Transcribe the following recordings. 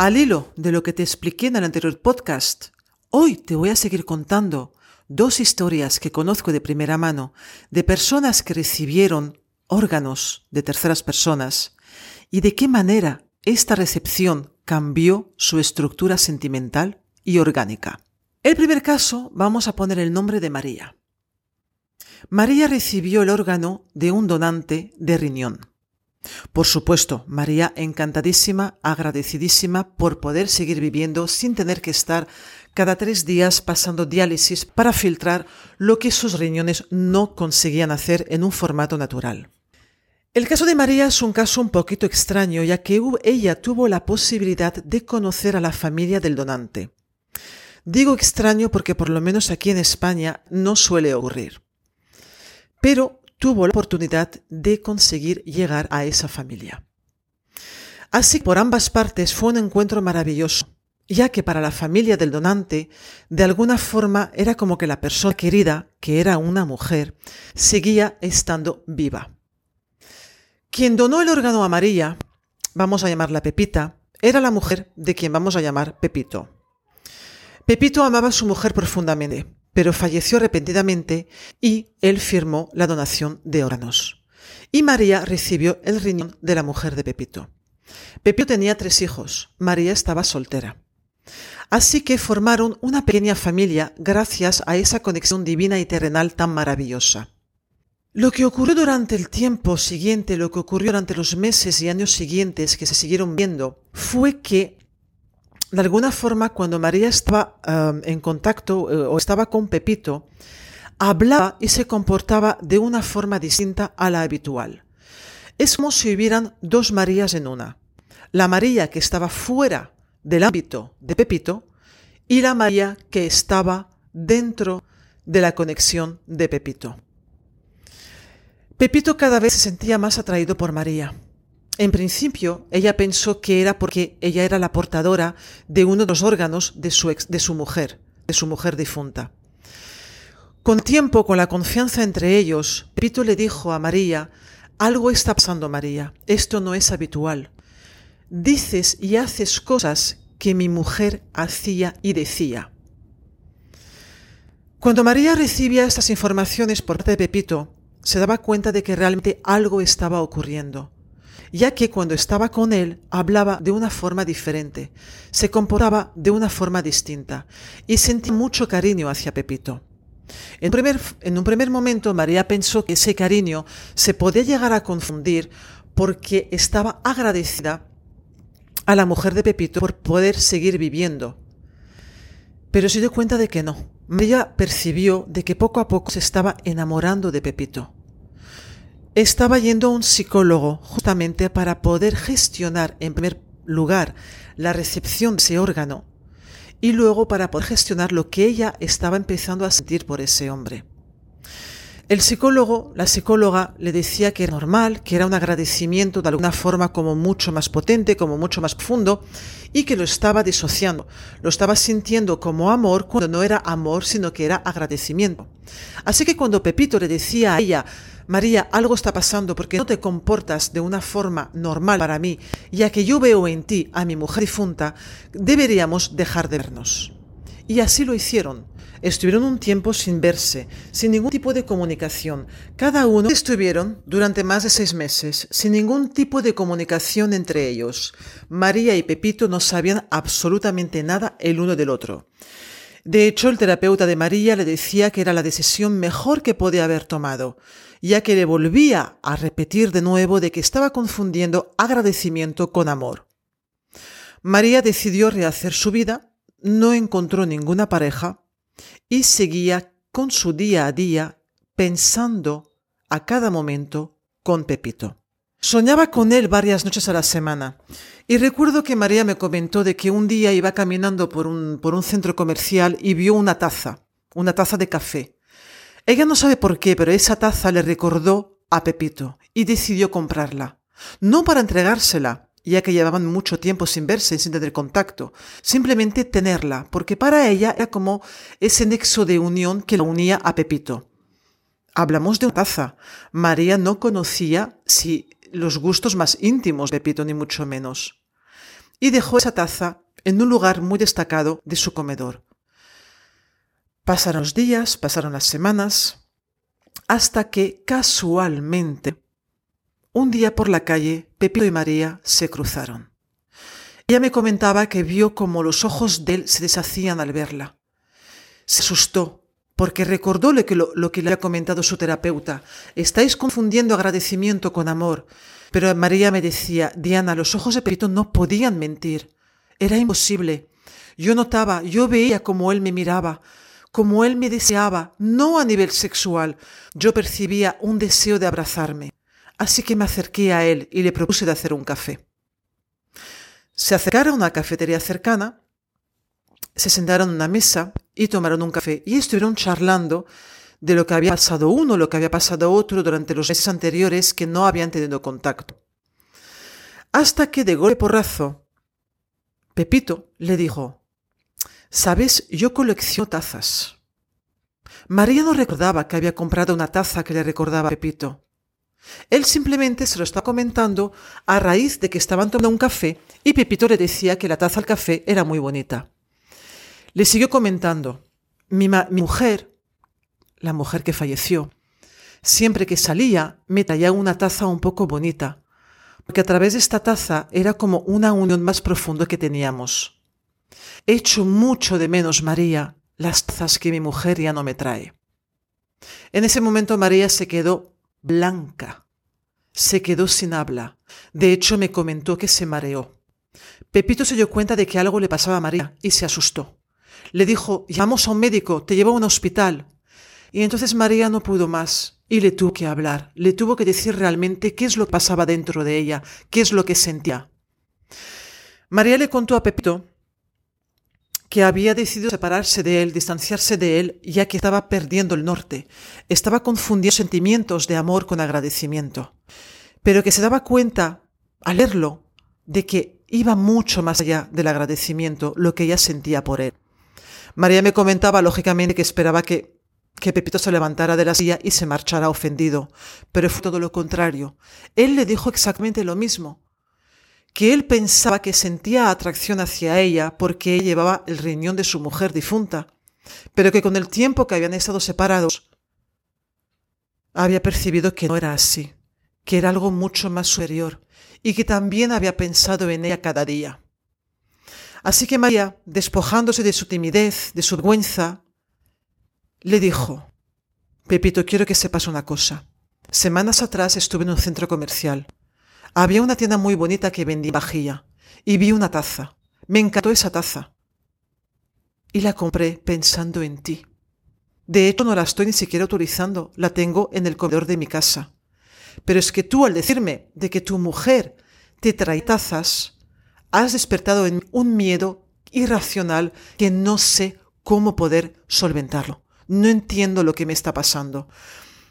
Al hilo de lo que te expliqué en el anterior podcast, hoy te voy a seguir contando dos historias que conozco de primera mano de personas que recibieron órganos de terceras personas y de qué manera esta recepción cambió su estructura sentimental y orgánica. El primer caso vamos a poner el nombre de María. María recibió el órgano de un donante de riñón. Por supuesto, María encantadísima, agradecidísima por poder seguir viviendo sin tener que estar cada tres días pasando diálisis para filtrar lo que sus riñones no conseguían hacer en un formato natural. El caso de María es un caso un poquito extraño, ya que ella tuvo la posibilidad de conocer a la familia del donante. Digo extraño porque por lo menos aquí en España no suele ocurrir. Pero tuvo la oportunidad de conseguir llegar a esa familia. Así que por ambas partes fue un encuentro maravilloso, ya que para la familia del donante, de alguna forma era como que la persona querida, que era una mujer, seguía estando viva. Quien donó el órgano a María, vamos a llamarla Pepita, era la mujer de quien vamos a llamar Pepito. Pepito amaba a su mujer profundamente pero falleció repentinamente y él firmó la donación de órganos. Y María recibió el riñón de la mujer de Pepito. Pepito tenía tres hijos, María estaba soltera. Así que formaron una pequeña familia gracias a esa conexión divina y terrenal tan maravillosa. Lo que ocurrió durante el tiempo siguiente, lo que ocurrió durante los meses y años siguientes que se siguieron viendo, fue que de alguna forma, cuando María estaba um, en contacto eh, o estaba con Pepito, hablaba y se comportaba de una forma distinta a la habitual. Es como si hubieran dos Marías en una. La María que estaba fuera del ámbito de Pepito y la María que estaba dentro de la conexión de Pepito. Pepito cada vez se sentía más atraído por María. En principio, ella pensó que era porque ella era la portadora de uno de los órganos de su, de su mujer, de su mujer difunta. Con tiempo, con la confianza entre ellos, Pepito le dijo a María, algo está pasando María, esto no es habitual. Dices y haces cosas que mi mujer hacía y decía. Cuando María recibía estas informaciones por parte de Pepito, se daba cuenta de que realmente algo estaba ocurriendo ya que cuando estaba con él hablaba de una forma diferente, se comportaba de una forma distinta y sentí mucho cariño hacia Pepito. En, en un primer momento María pensó que ese cariño se podía llegar a confundir porque estaba agradecida a la mujer de Pepito por poder seguir viviendo. Pero se dio cuenta de que no. María percibió de que poco a poco se estaba enamorando de Pepito. Estaba yendo a un psicólogo justamente para poder gestionar en primer lugar la recepción de ese órgano y luego para poder gestionar lo que ella estaba empezando a sentir por ese hombre. El psicólogo, la psicóloga, le decía que era normal, que era un agradecimiento de alguna forma como mucho más potente, como mucho más profundo, y que lo estaba disociando, lo estaba sintiendo como amor cuando no era amor, sino que era agradecimiento. Así que cuando Pepito le decía a ella, María, algo está pasando porque no te comportas de una forma normal para mí, ya que yo veo en ti a mi mujer difunta, deberíamos dejar de vernos. Y así lo hicieron. Estuvieron un tiempo sin verse, sin ningún tipo de comunicación. Cada uno estuvieron durante más de seis meses, sin ningún tipo de comunicación entre ellos. María y Pepito no sabían absolutamente nada el uno del otro. De hecho, el terapeuta de María le decía que era la decisión mejor que podía haber tomado, ya que le volvía a repetir de nuevo de que estaba confundiendo agradecimiento con amor. María decidió rehacer su vida, no encontró ninguna pareja y seguía con su día a día pensando a cada momento con Pepito. Soñaba con él varias noches a la semana y recuerdo que María me comentó de que un día iba caminando por un, por un centro comercial y vio una taza, una taza de café. Ella no sabe por qué, pero esa taza le recordó a Pepito y decidió comprarla. No para entregársela, ya que llevaban mucho tiempo sin verse, sin tener contacto, simplemente tenerla, porque para ella era como ese nexo de unión que la unía a Pepito. Hablamos de una taza. María no conocía si los gustos más íntimos de Pepito, ni mucho menos. Y dejó esa taza en un lugar muy destacado de su comedor. Pasaron los días, pasaron las semanas, hasta que casualmente un día por la calle, Pepito y María se cruzaron. Ella me comentaba que vio como los ojos de él se deshacían al verla. Se asustó, porque recordó lo que, lo, que le había comentado su terapeuta. Estáis confundiendo agradecimiento con amor. Pero María me decía, Diana, los ojos de Pepito no podían mentir. Era imposible. Yo notaba, yo veía como él me miraba, como él me deseaba, no a nivel sexual. Yo percibía un deseo de abrazarme. Así que me acerqué a él y le propuse de hacer un café. Se acercaron a una cafetería cercana, se sentaron en una mesa y tomaron un café y estuvieron charlando de lo que había pasado uno, lo que había pasado otro durante los meses anteriores que no habían tenido contacto. Hasta que de golpe porrazo, Pepito le dijo, Sabes, yo colecciono tazas. María no recordaba que había comprado una taza que le recordaba a Pepito. Él simplemente se lo estaba comentando a raíz de que estaban tomando un café y Pepito le decía que la taza al café era muy bonita. Le siguió comentando, mi, mujer, la mujer que falleció, siempre que salía me traía una taza un poco bonita, porque a través de esta taza era como una unión más profunda que teníamos. He hecho mucho de menos, María, las tazas que mi mujer ya no me trae. En ese momento María se quedó blanca. Se quedó sin habla. De hecho, me comentó que se mareó. Pepito se dio cuenta de que algo le pasaba a María y se asustó. Le dijo, llamamos a un médico, te llevo a un hospital. Y entonces María no pudo más y le tuvo que hablar, le tuvo que decir realmente qué es lo que pasaba dentro de ella, qué es lo que sentía. María le contó a Pepito que había decidido separarse de él, distanciarse de él, ya que estaba perdiendo el norte, estaba confundiendo sentimientos de amor con agradecimiento, pero que se daba cuenta, al leerlo, de que iba mucho más allá del agradecimiento lo que ella sentía por él. María me comentaba, lógicamente, que esperaba que, que Pepito se levantara de la silla y se marchara ofendido, pero fue todo lo contrario. Él le dijo exactamente lo mismo que él pensaba que sentía atracción hacia ella porque ella llevaba el riñón de su mujer difunta, pero que con el tiempo que habían estado separados, había percibido que no era así, que era algo mucho más superior y que también había pensado en ella cada día. Así que María, despojándose de su timidez, de su vergüenza, le dijo, Pepito, quiero que sepas una cosa. Semanas atrás estuve en un centro comercial había una tienda muy bonita que vendía vajilla y vi una taza. Me encantó esa taza. Y la compré pensando en ti. De hecho, no la estoy ni siquiera utilizando, la tengo en el comedor de mi casa. Pero es que tú al decirme de que tu mujer te trae tazas, has despertado en un miedo irracional que no sé cómo poder solventarlo. No entiendo lo que me está pasando.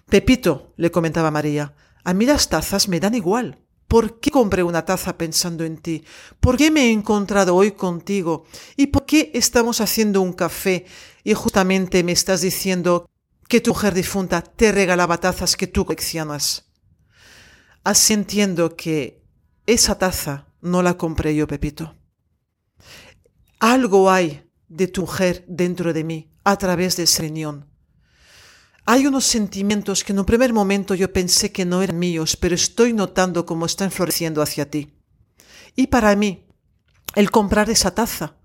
Pepito, le comentaba María, a mí las tazas me dan igual. ¿Por qué compré una taza pensando en ti? ¿Por qué me he encontrado hoy contigo? ¿Y por qué estamos haciendo un café y justamente me estás diciendo que tu mujer difunta te regalaba tazas que tú coleccionas? Así entiendo que esa taza no la compré yo, Pepito. Algo hay de tu mujer dentro de mí a través de ese riñón. Hay unos sentimientos que en un primer momento yo pensé que no eran míos, pero estoy notando cómo están floreciendo hacia ti. Y para mí, el comprar esa taza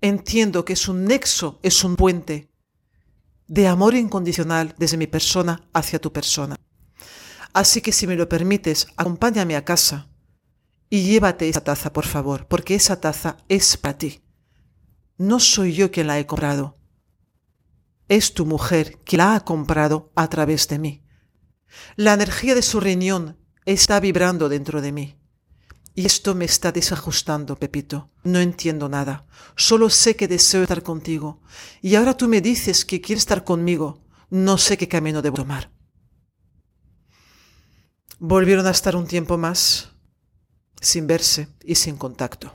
entiendo que es un nexo, es un puente de amor incondicional desde mi persona hacia tu persona. Así que si me lo permites, acompáñame a casa y llévate esa taza, por favor, porque esa taza es para ti. No soy yo quien la he comprado. Es tu mujer que la ha comprado a través de mí. La energía de su riñón está vibrando dentro de mí. Y esto me está desajustando, Pepito. No entiendo nada. Solo sé que deseo estar contigo. Y ahora tú me dices que quieres estar conmigo. No sé qué camino debo tomar. Volvieron a estar un tiempo más sin verse y sin contacto.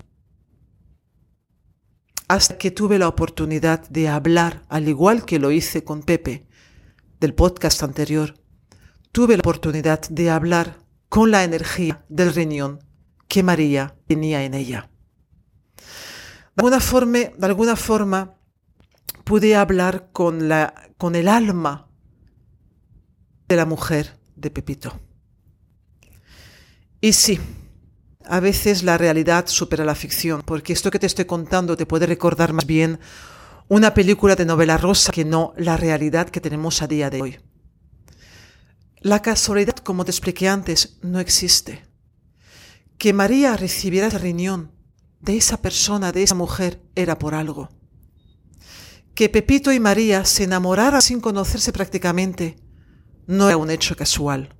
Hasta que tuve la oportunidad de hablar, al igual que lo hice con Pepe del podcast anterior, tuve la oportunidad de hablar con la energía del riñón que María tenía en ella. De alguna forma, de alguna forma pude hablar con, la, con el alma de la mujer de Pepito. Y sí, a veces la realidad supera la ficción, porque esto que te estoy contando te puede recordar más bien una película de novela rosa que no la realidad que tenemos a día de hoy. La casualidad, como te expliqué antes, no existe que María recibiera el riñón de esa persona, de esa mujer, era por algo. Que Pepito y María se enamoraran sin conocerse prácticamente no era un hecho casual,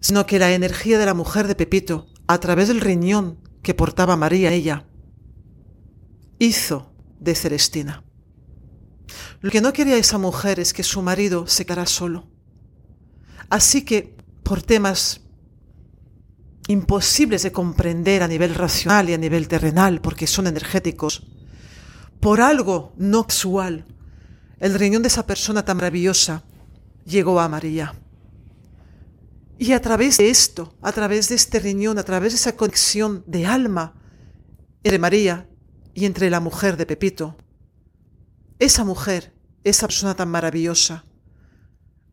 sino que la energía de la mujer de Pepito, a través del riñón que portaba María ella, hizo de Celestina. Lo que no quería esa mujer es que su marido se quedara solo. Así que, por temas imposibles de comprender a nivel racional y a nivel terrenal, porque son energéticos, por algo no casual, el riñón de esa persona tan maravillosa llegó a María. Y a través de esto, a través de este riñón, a través de esa conexión de alma entre María y entre la mujer de Pepito, esa mujer, esa persona tan maravillosa,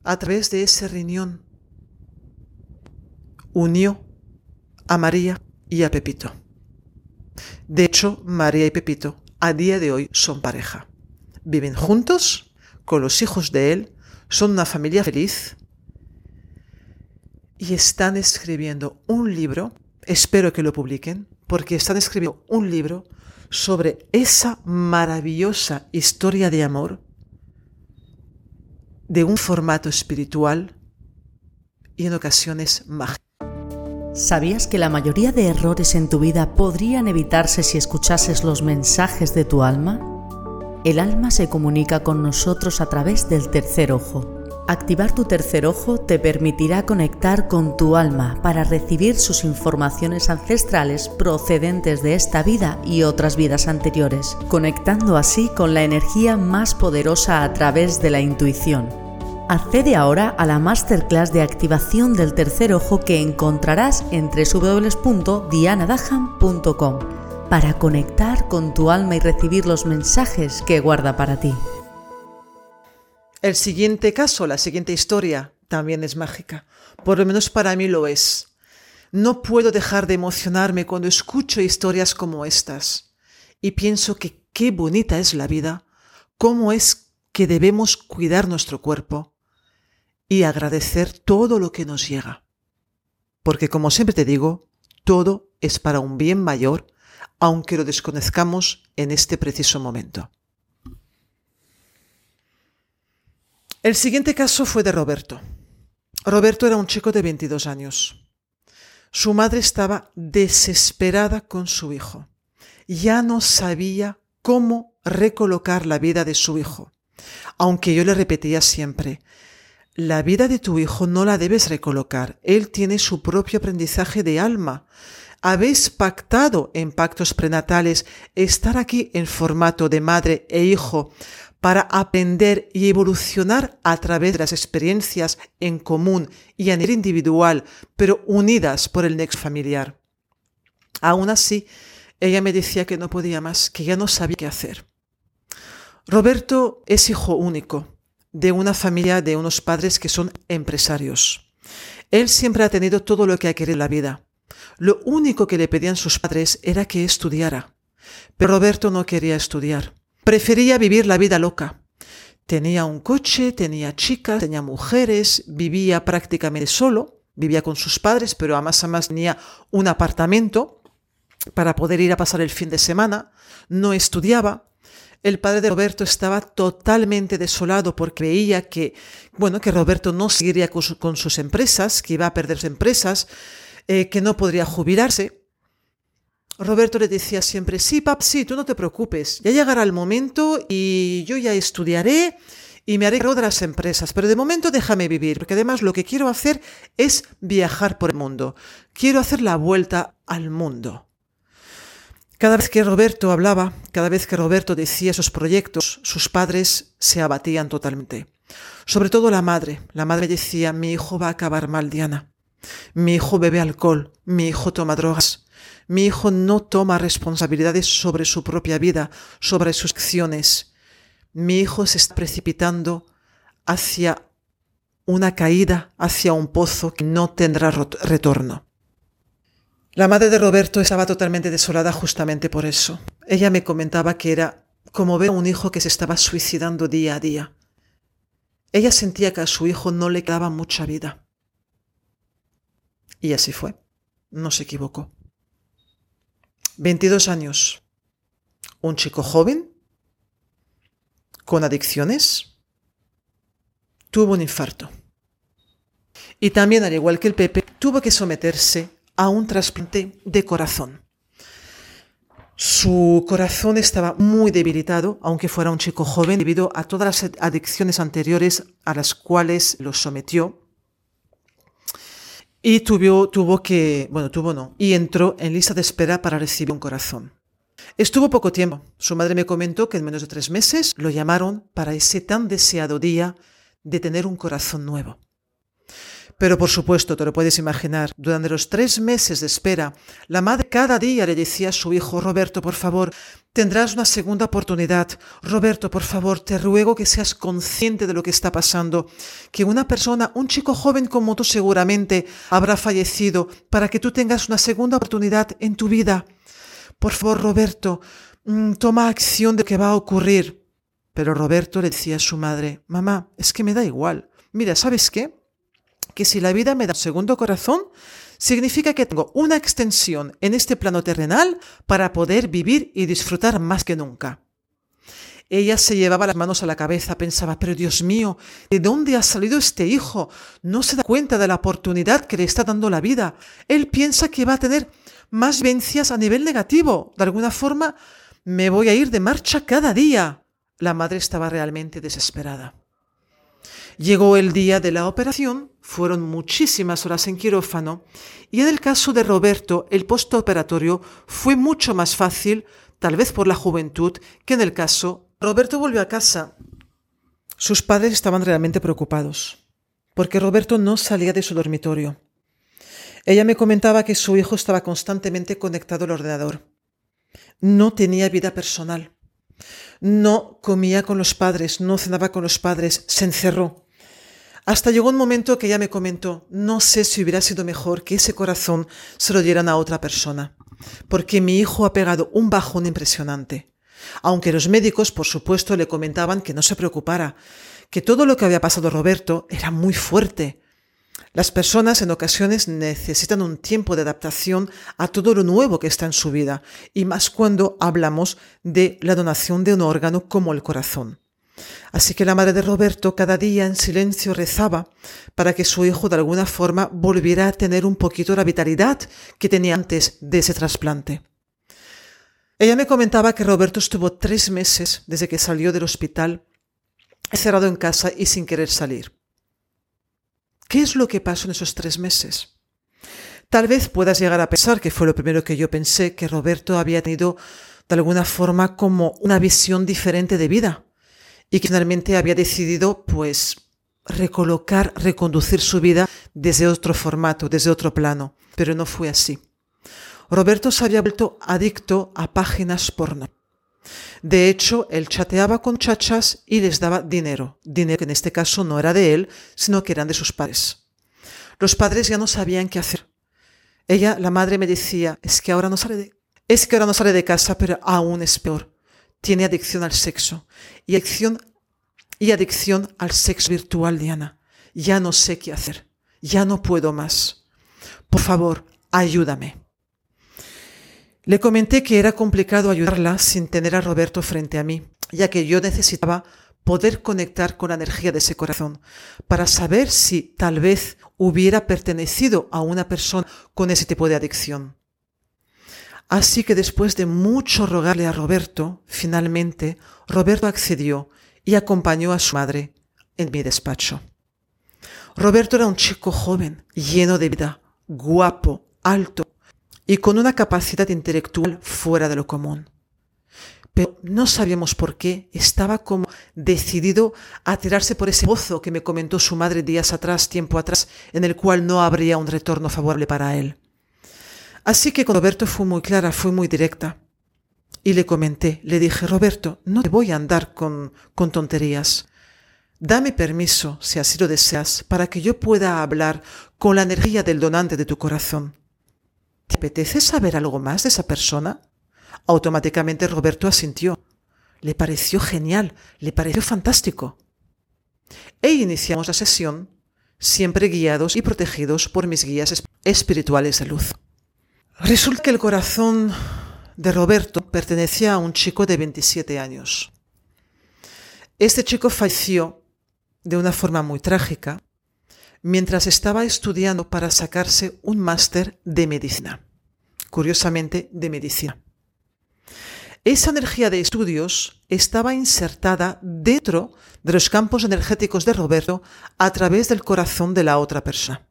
a través de ese riñón, unió a María y a Pepito. De hecho, María y Pepito a día de hoy son pareja. Viven juntos, con los hijos de él, son una familia feliz y están escribiendo un libro, espero que lo publiquen, porque están escribiendo un libro sobre esa maravillosa historia de amor de un formato espiritual y en ocasiones mágico. ¿Sabías que la mayoría de errores en tu vida podrían evitarse si escuchases los mensajes de tu alma? El alma se comunica con nosotros a través del tercer ojo. Activar tu tercer ojo te permitirá conectar con tu alma para recibir sus informaciones ancestrales procedentes de esta vida y otras vidas anteriores, conectando así con la energía más poderosa a través de la intuición Accede ahora a la masterclass de activación del tercer ojo que encontrarás en www.dianadaham.com para conectar con tu alma y recibir los mensajes que guarda para ti. El siguiente caso, la siguiente historia, también es mágica. Por lo menos para mí lo es. No puedo dejar de emocionarme cuando escucho historias como estas. Y pienso que qué bonita es la vida, cómo es que debemos cuidar nuestro cuerpo, y agradecer todo lo que nos llega. Porque como siempre te digo, todo es para un bien mayor, aunque lo desconozcamos en este preciso momento. El siguiente caso fue de Roberto. Roberto era un chico de 22 años. Su madre estaba desesperada con su hijo. Ya no sabía cómo recolocar la vida de su hijo. Aunque yo le repetía siempre, la vida de tu hijo no la debes recolocar. Él tiene su propio aprendizaje de alma. Habéis pactado en pactos prenatales estar aquí en formato de madre e hijo para aprender y evolucionar a través de las experiencias en común y a nivel individual, pero unidas por el nexo familiar. Aún así, ella me decía que no podía más, que ya no sabía qué hacer. Roberto es hijo único de una familia de unos padres que son empresarios. Él siempre ha tenido todo lo que ha querido en la vida. Lo único que le pedían sus padres era que estudiara, Pero Roberto no quería estudiar. Prefería vivir la vida loca. Tenía un coche, tenía chicas, tenía mujeres, vivía prácticamente solo, vivía con sus padres, pero además, además tenía un apartamento para poder ir a pasar el fin de semana, no estudiaba. El padre de Roberto estaba totalmente desolado porque veía que, bueno, que Roberto no seguiría con, sus empresas, que iba a perder sus empresas, eh, que no podría jubilarse. Roberto le decía siempre, sí, pap, sí, tú no te preocupes, ya llegará el momento y yo ya estudiaré y me haré cargo de las empresas, pero de momento déjame vivir, porque además lo que quiero hacer es viajar por el mundo, quiero hacer la vuelta al mundo. Cada vez que Roberto hablaba, cada vez que Roberto decía esos proyectos, sus padres se abatían totalmente. Sobre todo la madre. La madre decía, mi hijo va a acabar mal, Diana. Mi hijo bebe alcohol, mi hijo toma drogas, mi hijo no toma responsabilidades sobre su propia vida, sobre sus acciones. Mi hijo se está precipitando hacia una caída, hacia un pozo que no tendrá retorno. La madre de Roberto estaba totalmente desolada justamente por eso. Ella me comentaba que era como ver a un hijo que se estaba suicidando día a día. Ella sentía que a su hijo no le quedaba mucha vida. Y así fue. No se equivocó. 22 años. Un chico joven, con adicciones, tuvo un infarto. Y también, al igual que el Pepe, tuvo que someterse a un trasplante de corazón. Su corazón estaba muy debilitado, aunque fuera un chico joven, debido a todas las adicciones anteriores a las cuales lo sometió. Y tuvo, tuvo que, bueno, tuvo no, y entró en lista de espera para recibir un corazón. Estuvo poco tiempo. Su madre me comentó que en menos de tres meses lo llamaron para ese tan deseado día de tener un corazón nuevo. Pero por supuesto, te lo puedes imaginar, durante los tres meses de espera, la madre cada día le decía a su hijo, Roberto, por favor, tendrás una segunda oportunidad. Roberto, por favor, te ruego que seas consciente de lo que está pasando, que una persona, un chico joven como tú seguramente, habrá fallecido para que tú tengas una segunda oportunidad en tu vida. Por favor, Roberto, mm, toma acción de lo que va a ocurrir. Pero Roberto le decía a su madre, mamá, es que me da igual. Mira, ¿sabes qué? Que si la vida me da un segundo corazón, significa que tengo una extensión en este plano terrenal para poder vivir y disfrutar más que nunca. Ella se llevaba las manos a la cabeza, pensaba, pero Dios mío, ¿de dónde ha salido este hijo? No se da cuenta de la oportunidad que le está dando la vida. Él piensa que va a tener más vencias a nivel negativo. De alguna forma, me voy a ir de marcha cada día. La madre estaba realmente desesperada. Llegó el día de la operación, fueron muchísimas horas en quirófano y en el caso de Roberto el postoperatorio fue mucho más fácil, tal vez por la juventud, que en el caso. Roberto volvió a casa. Sus padres estaban realmente preocupados, porque Roberto no salía de su dormitorio. Ella me comentaba que su hijo estaba constantemente conectado al ordenador. No tenía vida personal. No comía con los padres, no cenaba con los padres, se encerró. Hasta llegó un momento que ella me comentó, no sé si hubiera sido mejor que ese corazón se lo dieran a otra persona, porque mi hijo ha pegado un bajón impresionante. Aunque los médicos, por supuesto, le comentaban que no se preocupara, que todo lo que había pasado Roberto era muy fuerte. Las personas en ocasiones necesitan un tiempo de adaptación a todo lo nuevo que está en su vida, y más cuando hablamos de la donación de un órgano como el corazón. Así que la madre de Roberto cada día en silencio rezaba para que su hijo de alguna forma volviera a tener un poquito la vitalidad que tenía antes de ese trasplante. Ella me comentaba que Roberto estuvo tres meses desde que salió del hospital encerrado en casa y sin querer salir. ¿Qué es lo que pasó en esos tres meses? Tal vez puedas llegar a pensar que fue lo primero que yo pensé, que Roberto había tenido de alguna forma como una visión diferente de vida y que finalmente había decidido pues recolocar, reconducir su vida desde otro formato, desde otro plano, pero no fue así. Roberto se había vuelto adicto a páginas porno. De hecho, él chateaba con chachas y les daba dinero, dinero que en este caso no era de él, sino que eran de sus padres. Los padres ya no sabían qué hacer. Ella, la madre, me decía, es que ahora no sale de, Es que ahora no sale de casa, pero aún es peor. Tiene adicción al sexo y adicción, al sexo virtual, Diana. Ya no sé qué hacer. Ya no puedo más. Por favor, ayúdame. Le comenté que era complicado ayudarla sin tener a Roberto frente a mí, ya que yo necesitaba poder conectar con la energía de ese corazón para saber si tal vez hubiera pertenecido a una persona con ese tipo de adicción. Así que después de mucho rogarle a Roberto, finalmente Roberto accedió y acompañó a su madre en mi despacho. Roberto era un chico joven, lleno de vida, guapo, alto y con una capacidad intelectual fuera de lo común. Pero no sabíamos por qué estaba como decidido a tirarse por ese pozo que me comentó su madre días atrás, tiempo atrás, en el cual no habría un retorno favorable para él. Así que con Roberto fue muy clara, fue muy directa. Y le comenté, le dije, Roberto, no te voy a andar con, con tonterías. Dame permiso, si así lo deseas, para que yo pueda hablar con la energía del donante de tu corazón. ¿Te apetece saber algo más de esa persona? Automáticamente Roberto asintió. Le pareció genial, le pareció fantástico. E iniciamos la sesión, siempre guiados y protegidos por mis guías espirituales de luz. Resulta que el corazón de Roberto pertenecía a un chico de 27 años. Este chico falleció de una forma muy trágica mientras estaba estudiando para sacarse un máster de medicina. Curiosamente, de medicina. Esa energía de estudios estaba insertada dentro de los campos energéticos de Roberto a través del corazón de la otra persona.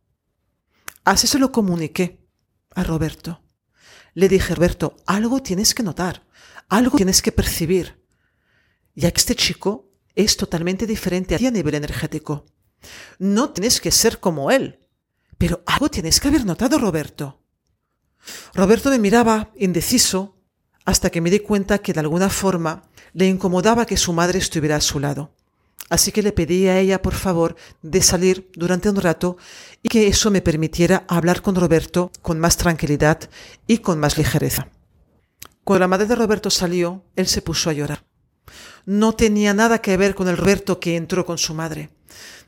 Así se lo comuniqué a Roberto. Le dije, Roberto, algo tienes que notar, algo tienes que percibir, ya que este chico es totalmente diferente a ti a nivel energético. No tienes que ser como él, pero algo tienes que haber notado, Roberto. Roberto me miraba indeciso hasta que me di cuenta que de alguna forma le incomodaba que su madre estuviera a su lado. Así que le pedí a ella, por favor, de salir durante un rato y que eso me permitiera hablar con Roberto con más tranquilidad y con más ligereza. Cuando la madre de Roberto salió, él se puso a llorar. No tenía nada que ver con el Roberto que entró con su madre.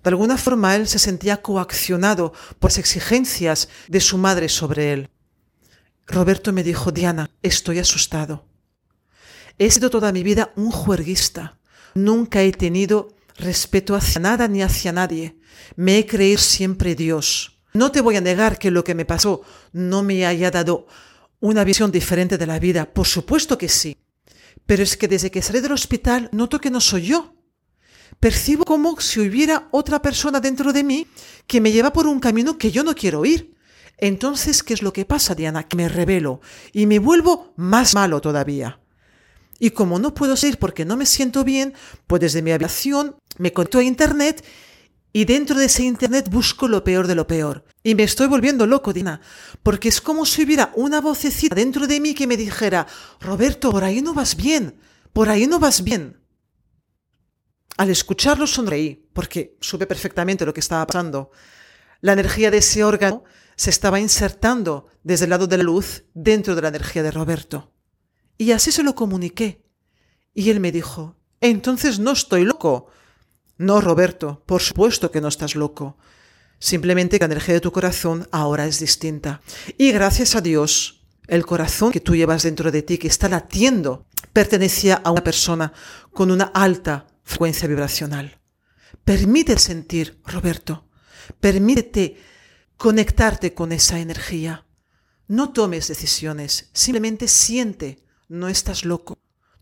De alguna forma él se sentía coaccionado por las exigencias de su madre sobre él. Roberto me dijo, Diana, estoy asustado. He sido toda mi vida un juerguista. Nunca he tenido respeto hacia nada ni hacia nadie. Me he creído siempre Dios. No te voy a negar que lo que me pasó no me haya dado una visión diferente de la vida. Por supuesto que sí. Pero es que desde que salí del hospital noto que no soy yo. Percibo como si hubiera otra persona dentro de mí que me lleva por un camino que yo no quiero ir. Entonces, ¿qué es lo que pasa, Diana? Que me revelo y me vuelvo más malo todavía. Y como no puedo seguir porque no me siento bien, pues desde mi habitación me conecto a Internet y dentro de ese Internet busco lo peor de lo peor. Y me estoy volviendo loco, Diana, porque es como si hubiera una vocecita dentro de mí que me dijera, Roberto, por ahí no vas bien, por ahí no vas bien. Al escucharlo sonreí, porque supe perfectamente lo que estaba pasando. La energía de ese órgano se estaba insertando desde el lado de la luz dentro de la energía de Roberto. Y así se lo comuniqué. Y él me dijo, entonces no estoy loco. No, Roberto, por supuesto que no estás loco. Simplemente la energía de tu corazón ahora es distinta. Y gracias a Dios, el corazón que tú llevas dentro de ti, que está latiendo, pertenecía a una persona con una alta frecuencia vibracional. Permite sentir, Roberto. Permítete conectarte con esa energía. No tomes decisiones, simplemente siente, no estás loco.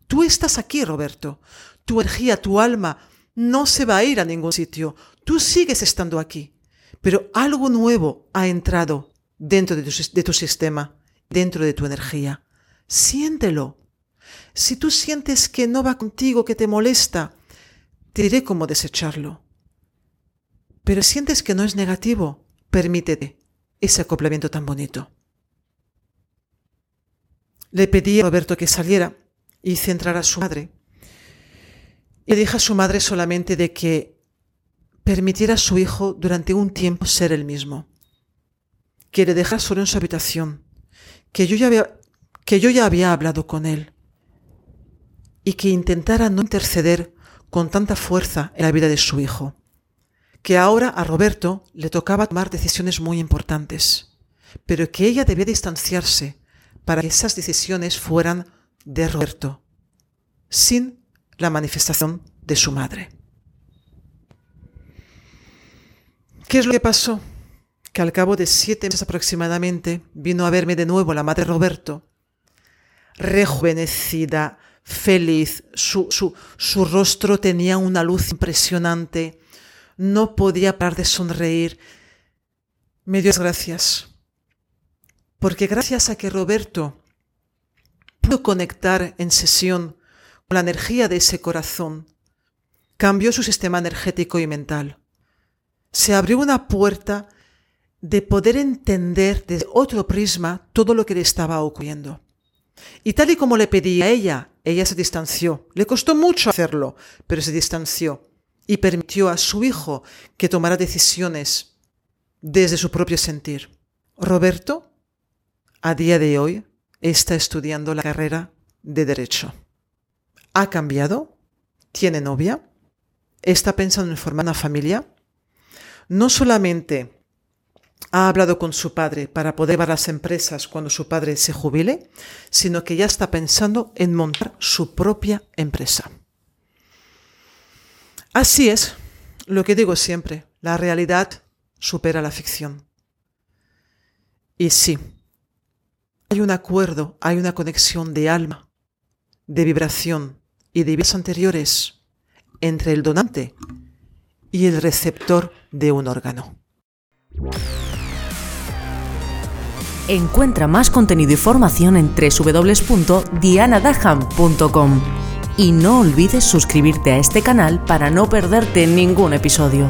Tú estás aquí, Roberto. Tu energía, tu alma no se va a ir a ningún sitio. Tú sigues estando aquí. Pero algo nuevo ha entrado dentro de tu, sistema, dentro de tu energía. Siéntelo. Si tú sientes que no va contigo, que te molesta, te diré cómo desecharlo. Pero sientes que no es negativo, Permítete ese acoplamiento tan bonito. Le pedí a Roberto que saliera y centrara a su madre. Y le dije a su madre solamente de que permitiera a su hijo durante un tiempo ser el mismo. Que le dejara solo en su habitación. Que yo ya había, que yo ya había hablado con él y que intentara no interceder con tanta fuerza en la vida de su hijo, que ahora a Roberto le tocaba tomar decisiones muy importantes, pero que ella debía distanciarse para que esas decisiones fueran de Roberto, sin la manifestación de su madre. ¿Qué es lo que pasó? Que al cabo de siete meses aproximadamente vino a verme de nuevo la madre Roberto, rejuvenecida, feliz, su, su, su rostro tenía una luz impresionante, no podía parar de sonreír. Me dio gracias, porque gracias a que Roberto pudo conectar en sesión con la energía de ese corazón, cambió su sistema energético y mental. Se abrió una puerta de poder entender desde otro prisma todo lo que le estaba ocurriendo. Y tal y como le pedía a ella, ella se distanció. Le costó mucho hacerlo, pero se distanció y permitió a su hijo que tomara decisiones desde su propio sentir. Roberto, a día de hoy, está estudiando la carrera de Derecho. ¿Ha cambiado? ¿Tiene novia? ¿Está pensando en formar una familia? No solamente ha hablado con su padre para poder llevar las empresas cuando su padre se jubile, sino que ya está pensando en montar su propia empresa. Así es, lo que digo siempre, la realidad supera la ficción. Y sí, hay un acuerdo, hay una conexión de alma, de vibración y de vidas anteriores entre el donante y el receptor de un órgano. Encuentra más contenido y formación en www.dianadaham.com y no olvides suscribirte a este canal para no perderte ningún episodio.